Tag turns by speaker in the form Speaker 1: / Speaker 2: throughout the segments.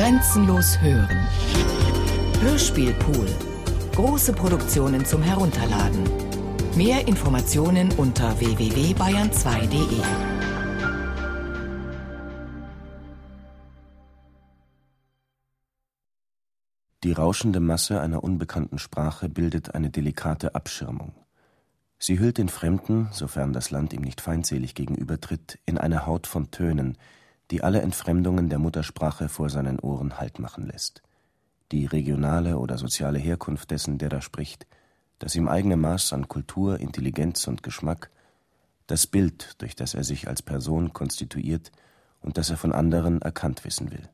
Speaker 1: Grenzenlos hören. Hörspielpool. Große Produktionen zum Herunterladen. Mehr Informationen unter www.bayern2.de.
Speaker 2: Die rauschende Masse einer unbekannten Sprache bildet eine delikate Abschirmung. Sie hüllt den Fremden, sofern das Land ihm nicht feindselig gegenübertritt, in eine Haut von Tönen, die alle Entfremdungen der Muttersprache vor seinen Ohren Halt machen lässt. Die regionale oder soziale Herkunft dessen, der da spricht, das ihm eigene Maß an Kultur, Intelligenz und Geschmack, das Bild, durch das er sich als Person konstituiert und das er von anderen erkannt wissen will.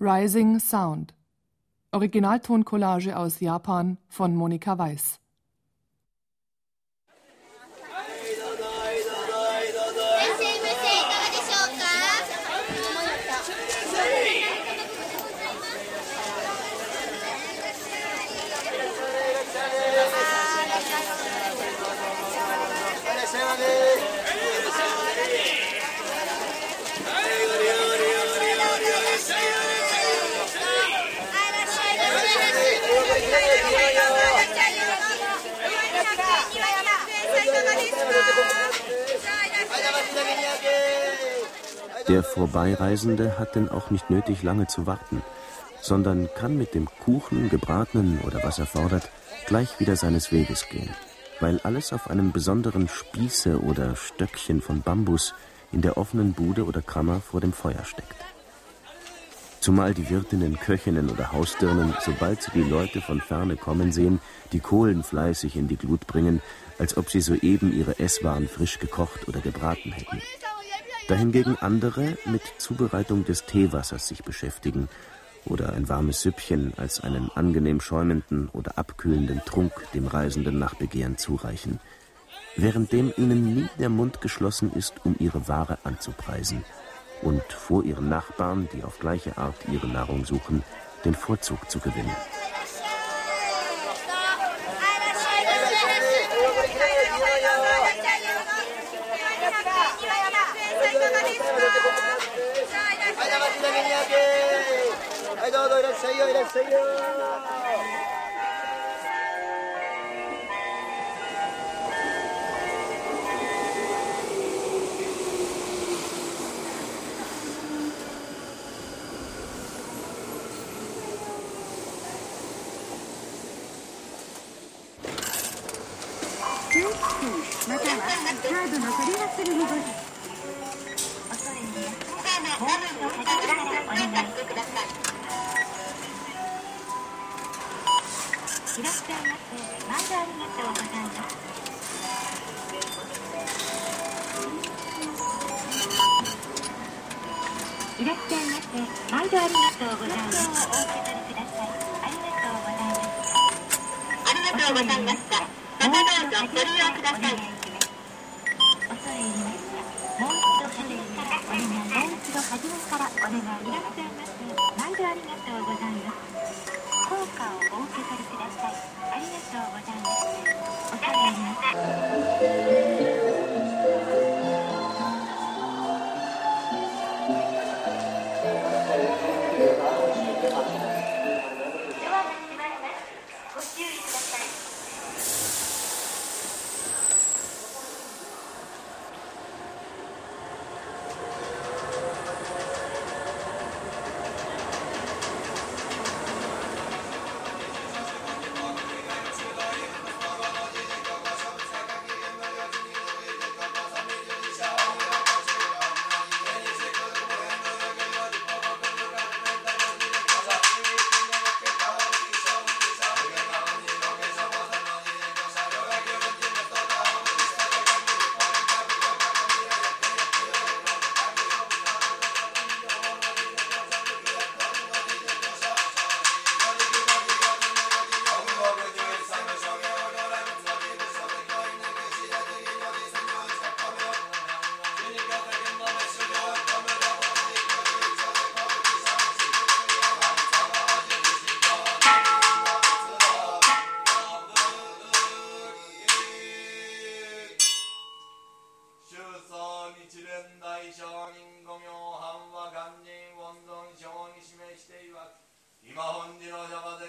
Speaker 3: Rising Sound Originaltoncollage aus Japan von Monika Weiß
Speaker 2: Vorbeireisende hat denn auch nicht nötig, lange zu warten, sondern kann mit dem Kuchen, gebratenen oder was er fordert, gleich wieder seines Weges gehen, weil alles auf einem besonderen Spieße oder Stöckchen von Bambus in der offenen Bude oder Kammer vor dem Feuer steckt. Zumal die Wirtinnen, Köchinnen oder Hausdirnen, sobald sie die Leute von ferne kommen sehen, die Kohlen fleißig in die Glut bringen, als ob sie soeben ihre Esswaren frisch gekocht oder gebraten hätten. Dahingegen andere mit Zubereitung des Teewassers sich beschäftigen oder ein warmes Süppchen als einen angenehm schäumenden oder abkühlenden Trunk dem Reisenden nach Begehren zureichen, währenddem ihnen nie der Mund geschlossen ist, um ihre Ware anzupreisen – und vor ihren Nachbarn, die auf gleiche Art ihre Nahrung suchen, den Vorzug zu gewinnen. いよいらっしゃいよ
Speaker 4: またはカードの取り忘れ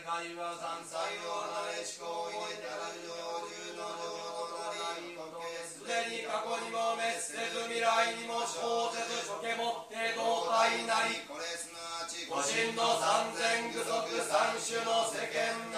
Speaker 5: 願いは山菜を離れ思考を置いてある上流の上となりすでに過去にも滅せず未来にも生せず処けもって動体なりこれすなわち個人の三千具足三種の世間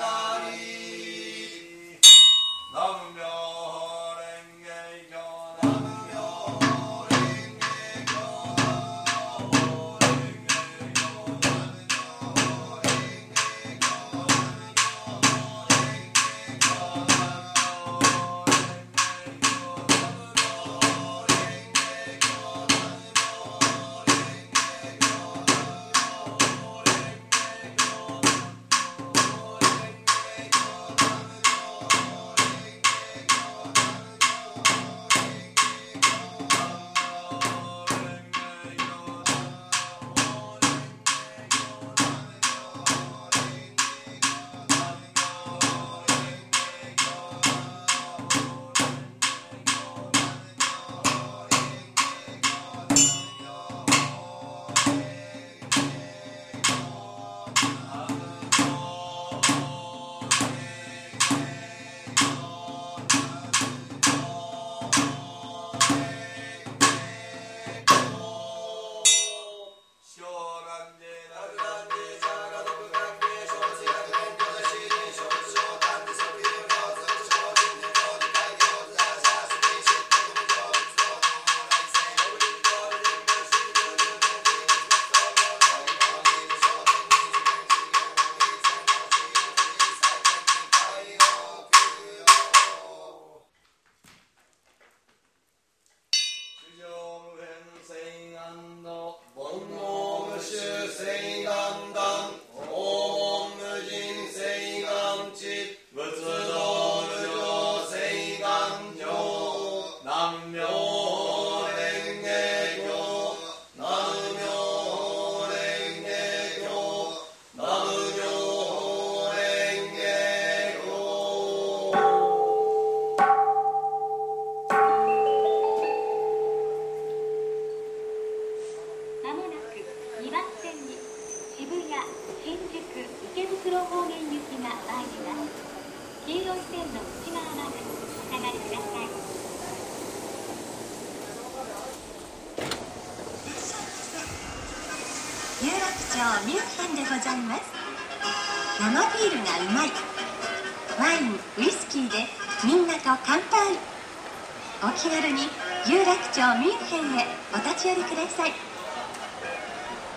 Speaker 6: 有楽町ミュンヘンへお立ち寄りください。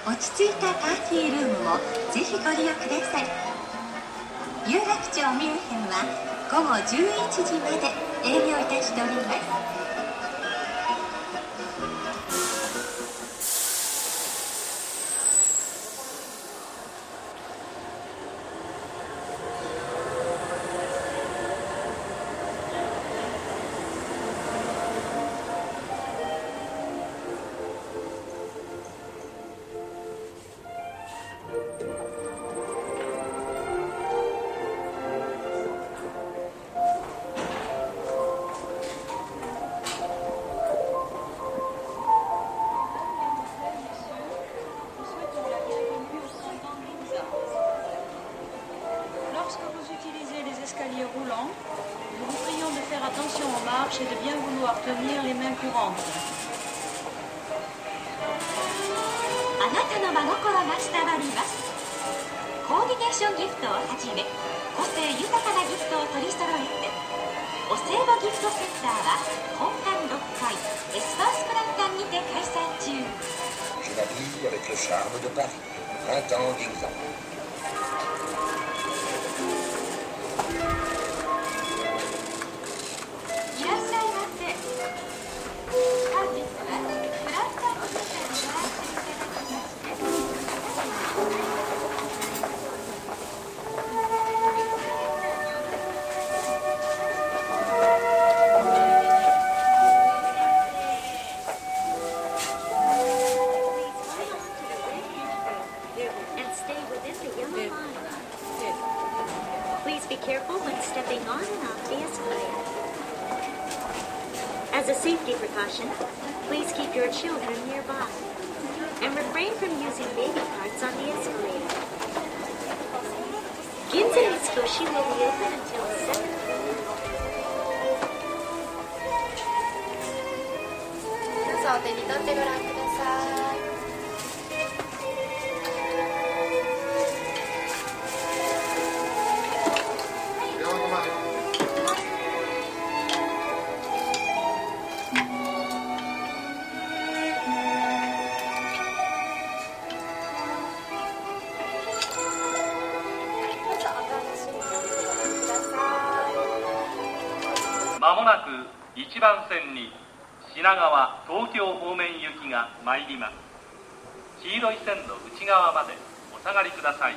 Speaker 6: 落ち着いたパーティールームもぜひご利用ください。有楽町ミュンヘンは午後11時まで営業いたしております。
Speaker 7: コー
Speaker 8: あなたの真心が伝わります。コーディネーションギフトをはじめ個性豊かなギフトを取り揃えてお歳暮ギフトセンターは本館6階エスパースプランタにて開催中。
Speaker 9: Je la avec le charme de Paris, ans d'exemple.
Speaker 10: safety precaution, please keep your children nearby. And refrain from using baby carts on the escalator. Ginza Mitsukoshi will be open until
Speaker 11: 7お手に取ってご覧ください。
Speaker 12: 1番線に品川東京方面行きが参ります黄色い線の内側までお下がりください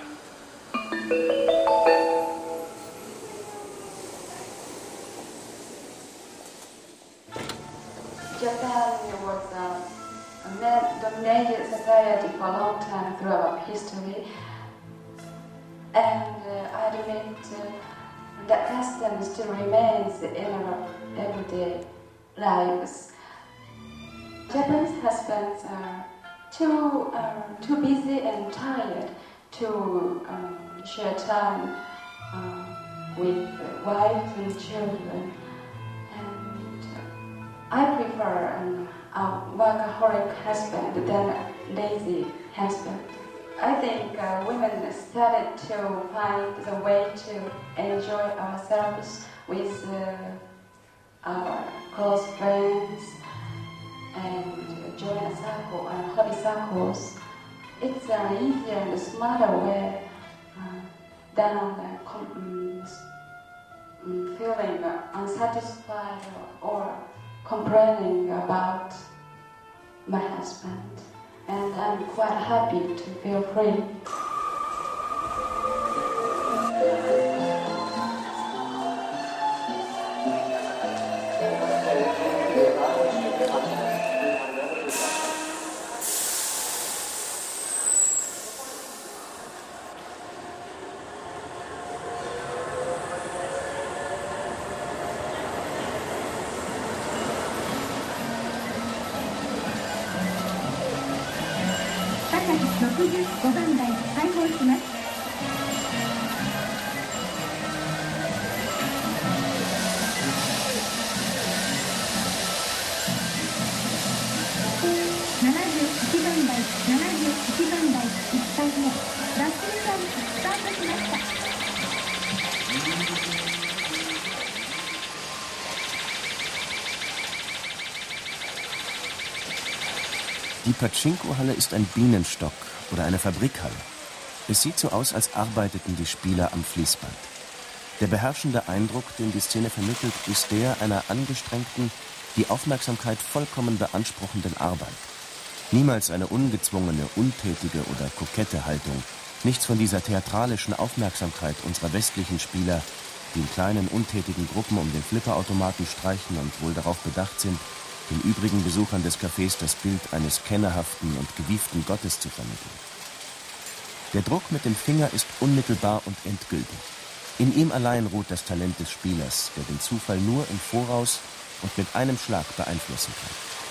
Speaker 13: Japan was a dominated society for a long time throughout history, and uh, I admit uh, that custom still remains in our everyday lives. Japanese husbands are too uh, too busy and tired to um, share time uh, with wives and children, and I prefer um, a workaholic husband than a lazy husband. I think uh, women started to find the way to enjoy ourselves with uh, our close friends and join a circle and hobby circles. It's an easier and smarter way uh, than um, feeling unsatisfied or complaining about my husband. And I'm quite happy to feel free.
Speaker 2: Die Pachinko-Halle ist ein Bienenstock oder eine Fabrikhalle. Es sieht so aus, als arbeiteten die Spieler am Fließband. Der beherrschende Eindruck, den die Szene vermittelt, ist der einer angestrengten, die Aufmerksamkeit vollkommen beanspruchenden Arbeit. Niemals eine ungezwungene, untätige oder kokette Haltung. Nichts von dieser theatralischen Aufmerksamkeit unserer westlichen Spieler, die in kleinen, untätigen Gruppen um den Flipperautomaten streichen und wohl darauf bedacht sind, den übrigen Besuchern des Cafés das Bild eines kennerhaften und gewieften Gottes zu vermitteln. Der Druck mit dem Finger ist unmittelbar und endgültig. In ihm allein ruht das Talent des Spielers, der den Zufall nur im Voraus und mit einem Schlag beeinflussen kann.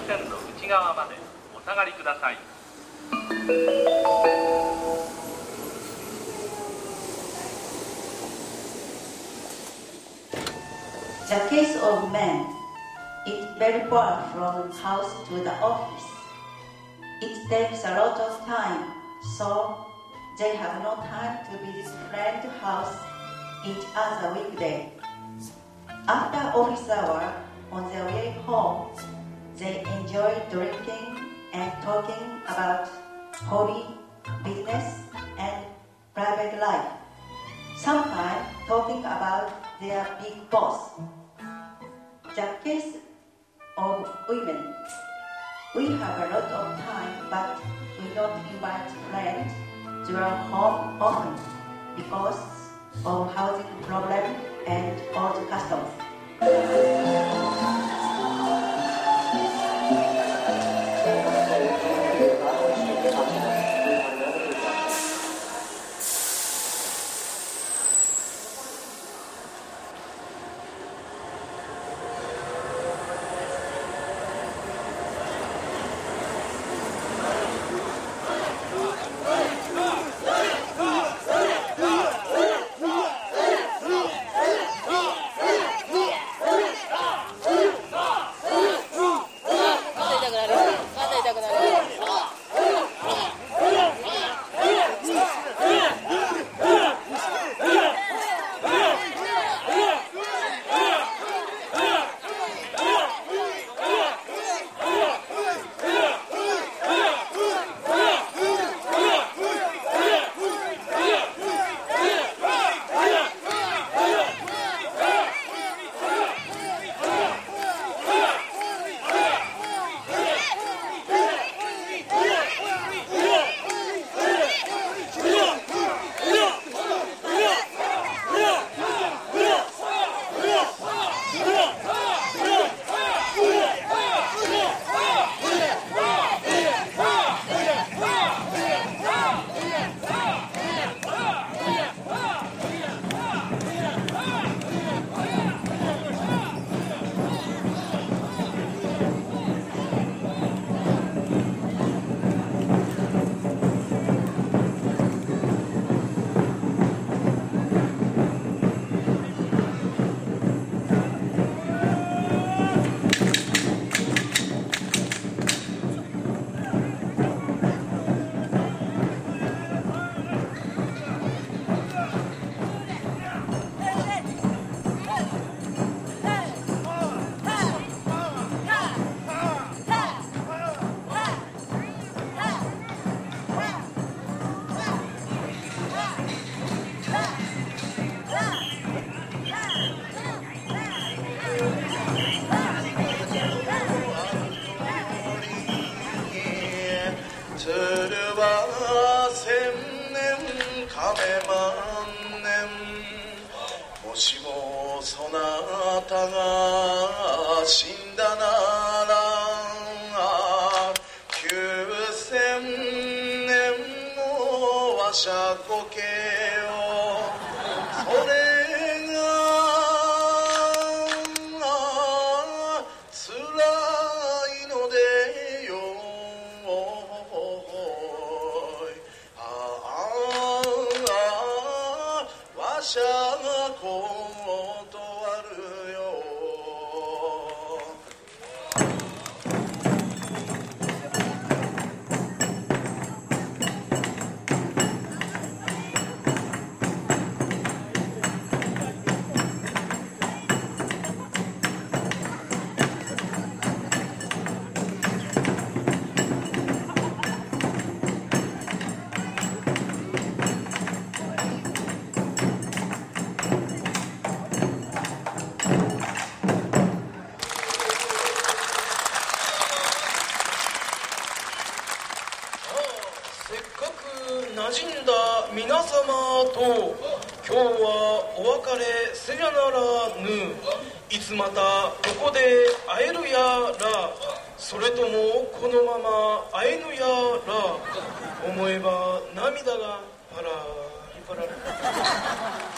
Speaker 12: 線の内側までお下がりください「
Speaker 14: The case of man is very far from house to the office. It takes a lot of time, so they have no time to visit friend house each other weekday. After office hour, on their way home, They enjoy drinking and talking about hobby, business, and private life. Sometimes talking about their big boss. The case of women. We have a lot of time, but we don't invite friends to our home often because of housing problem and old customs.
Speaker 15: いつまたここで会えるやらそれともこのまま会えぬやら思えば涙がパラリパラリ。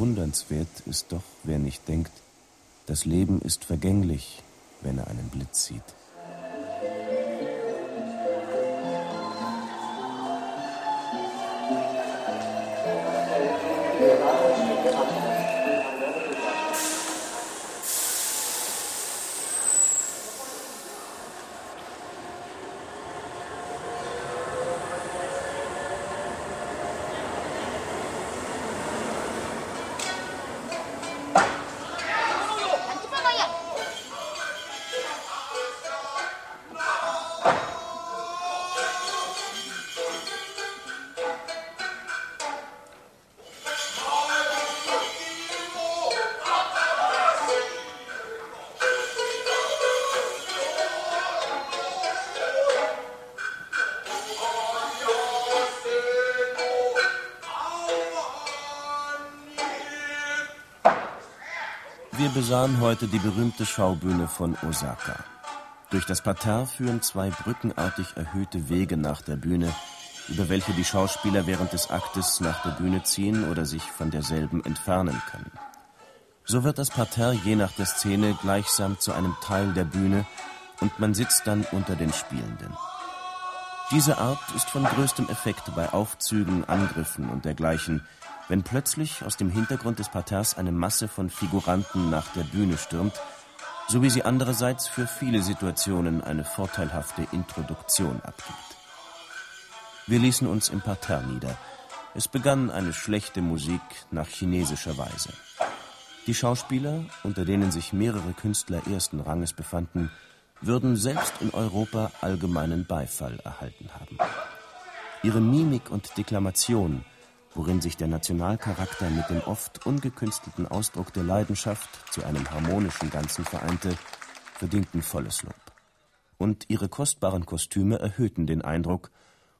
Speaker 2: Bewundernswert ist doch, wer nicht denkt, das Leben ist vergänglich, wenn er einen Blitz sieht. Wir besahen heute die berühmte Schaubühne von Osaka. Durch das Parterre führen zwei brückenartig erhöhte Wege nach der Bühne, über welche die Schauspieler während des Aktes nach der Bühne ziehen oder sich von derselben entfernen können. So wird das Parterre je nach der Szene gleichsam zu einem Teil der Bühne und man sitzt dann unter den Spielenden. Diese Art ist von größtem Effekt bei Aufzügen, Angriffen und dergleichen, wenn plötzlich aus dem Hintergrund des Parterres eine Masse von Figuranten nach der Bühne stürmt, so wie sie andererseits für viele Situationen eine vorteilhafte Introduktion abgibt. Wir ließen uns im Parterre nieder. Es begann eine schlechte Musik nach chinesischer Weise. Die Schauspieler, unter denen sich mehrere Künstler ersten Ranges befanden, würden selbst in Europa allgemeinen Beifall erhalten haben. Ihre Mimik und Deklamation worin sich der Nationalcharakter mit dem oft ungekünstelten Ausdruck der Leidenschaft zu einem harmonischen Ganzen vereinte, verdienten volles Lob. Und ihre kostbaren Kostüme erhöhten den Eindruck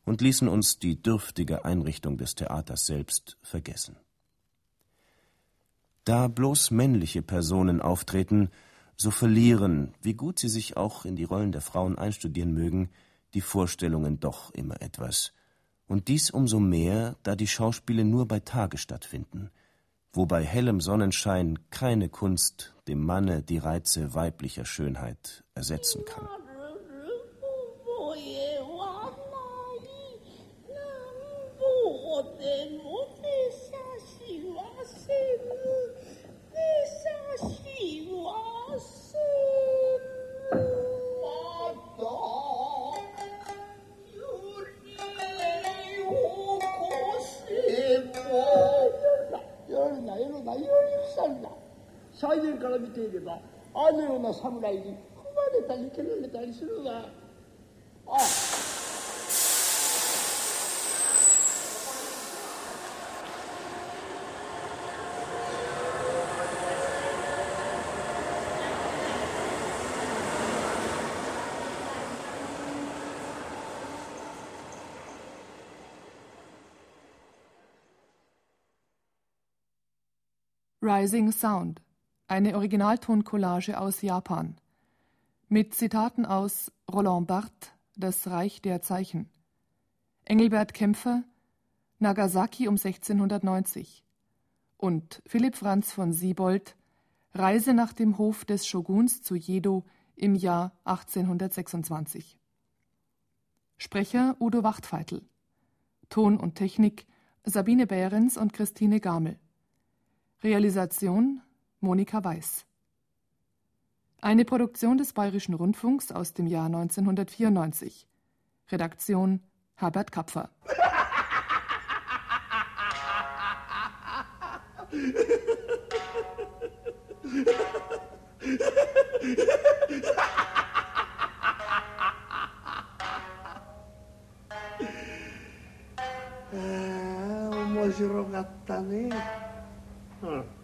Speaker 2: und ließen uns die dürftige Einrichtung des Theaters selbst vergessen. Da bloß männliche Personen auftreten, so verlieren, wie gut sie sich auch in die Rollen der Frauen einstudieren mögen, die Vorstellungen doch immer etwas, und dies umso mehr, da die Schauspiele nur bei Tage stattfinden, wo bei hellem Sonnenschein keine Kunst dem Manne die Reize weiblicher Schönheit ersetzen kann.
Speaker 3: Rising Sound, eine Originaltoncollage aus Japan. Mit Zitaten aus Roland Barthes, Das Reich der Zeichen, Engelbert Kämpfer, Nagasaki um 1690 und Philipp Franz von Siebold, Reise nach dem Hof des Shoguns zu Jedo im Jahr 1826. Sprecher Udo Wachtfeitel. Ton und Technik Sabine Behrens und Christine Gamel. Realisation Monika Weiß. Eine Produktion des Bayerischen Rundfunks aus dem Jahr 1994. Redaktion Herbert Kapfer.
Speaker 16: Äh, ah, uma girongatane. Hmm.